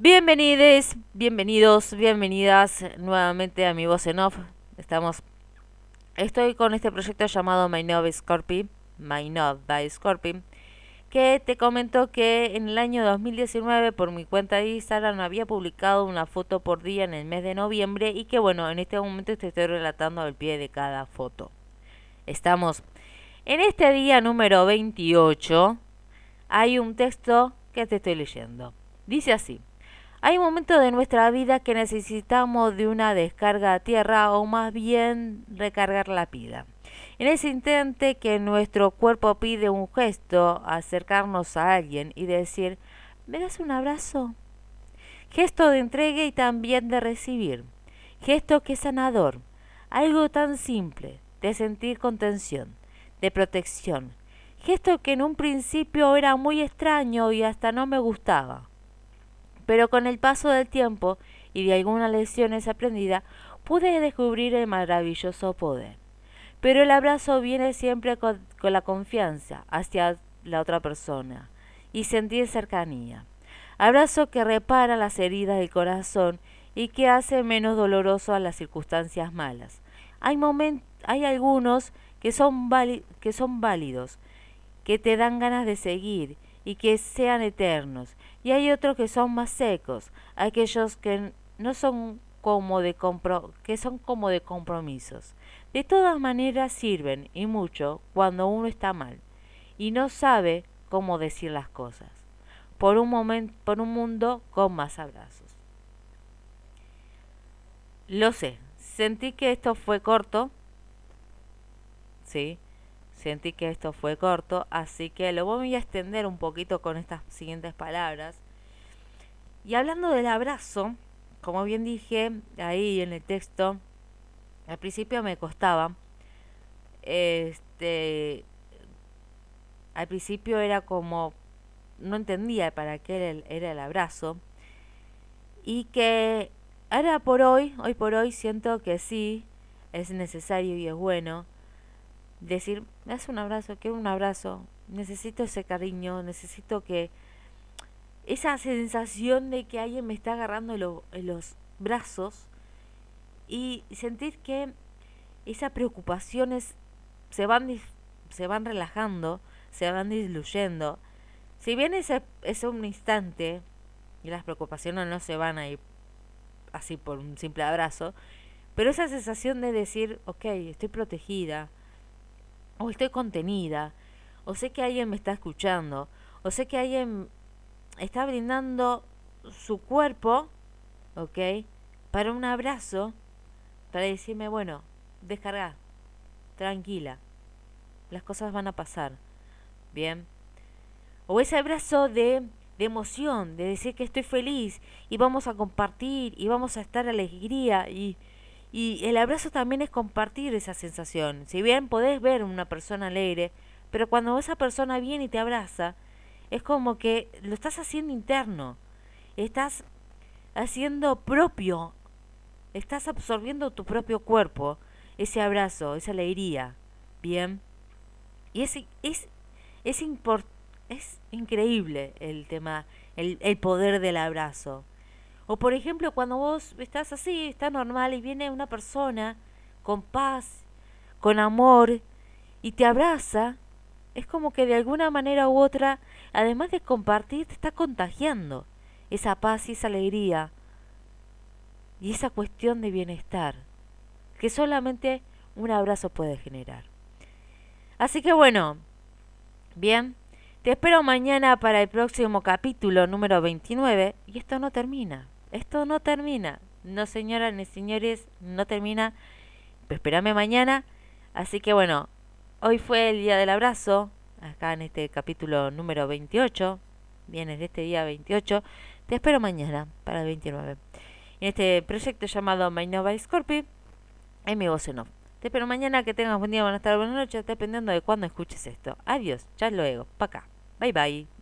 Bienvenidos, bienvenidos, bienvenidas nuevamente a mi voz en off. Estamos, estoy con este proyecto llamado My Nov Scorpi, My Nov by Scorpi, que te comento que en el año 2019 por mi cuenta de Instagram había publicado una foto por día en el mes de noviembre y que bueno, en este momento te estoy relatando al pie de cada foto. Estamos en este día número 28, hay un texto que te estoy leyendo. Dice así. Hay momentos de nuestra vida que necesitamos de una descarga a tierra o más bien recargar la pila. En ese instante que nuestro cuerpo pide un gesto, acercarnos a alguien y decir, ¿me das un abrazo? Gesto de entrega y también de recibir. Gesto que es sanador. Algo tan simple, de sentir contención, de protección. Gesto que en un principio era muy extraño y hasta no me gustaba pero con el paso del tiempo y de algunas lecciones aprendidas, pude descubrir el maravilloso poder. Pero el abrazo viene siempre con, la confianza hacia la otra persona y sentir cercanía. Abrazo que repara las heridas del corazón y que hace menos doloroso a las circunstancias malas. Hay, hay algunos que son válidos, que te dan ganas de seguir y que sean eternos, y hay otros que son más secos, aquellos que no son como de compro que son como de compromisos. De todas maneras sirven y mucho cuando uno está mal y no sabe cómo decir las cosas. Por un momento, por un mundo con más abrazos. Lo sé, sentí que esto fue corto. Sí, Sentí que esto fue corto, así que lo voy a extender un poquito con estas siguientes palabras. Y hablando del abrazo, como bien dije ahí en el texto, al principio me costaba. Este al principio era como no entendía para qué era el abrazo y que ahora por hoy, hoy por hoy siento que sí es necesario y es bueno decir, me das un abrazo, quiero un abrazo, necesito ese cariño, necesito que esa sensación de que alguien me está agarrando en los brazos y sentir que esas preocupaciones se van, se van relajando, se van diluyendo. Si bien ese es un instante y las preocupaciones no se van a ir así por un simple abrazo, pero esa sensación de decir, ok, estoy protegida, o estoy contenida, o sé que alguien me está escuchando, o sé que alguien está brindando su cuerpo, ¿ok? Para un abrazo, para decirme, bueno, descarga, tranquila, las cosas van a pasar, ¿bien? O ese abrazo de, de emoción, de decir que estoy feliz y vamos a compartir y vamos a estar alegría y y el abrazo también es compartir esa sensación. Si bien podés ver una persona alegre, pero cuando esa persona viene y te abraza, es como que lo estás haciendo interno. Estás haciendo propio. Estás absorbiendo tu propio cuerpo ese abrazo, esa alegría. Bien. Y es, es, es, es increíble el tema, el, el poder del abrazo. O por ejemplo, cuando vos estás así, está normal y viene una persona con paz, con amor y te abraza, es como que de alguna manera u otra, además de compartir, te está contagiando esa paz y esa alegría y esa cuestión de bienestar que solamente un abrazo puede generar. Así que bueno, bien, te espero mañana para el próximo capítulo número 29 y esto no termina. Esto no termina. No, señoras ni señores, no termina. espérame mañana. Así que bueno, hoy fue el día del abrazo. Acá en este capítulo número 28. Vienes de este día 28. Te espero mañana para el 29. En este proyecto llamado My Nova Scorpio. En mi voz en off. Te espero mañana. Que tengas buen día, buenas tardes, buenas noches. Dependiendo de cuándo escuches esto. Adiós. Ya luego. Pa' acá. Bye bye.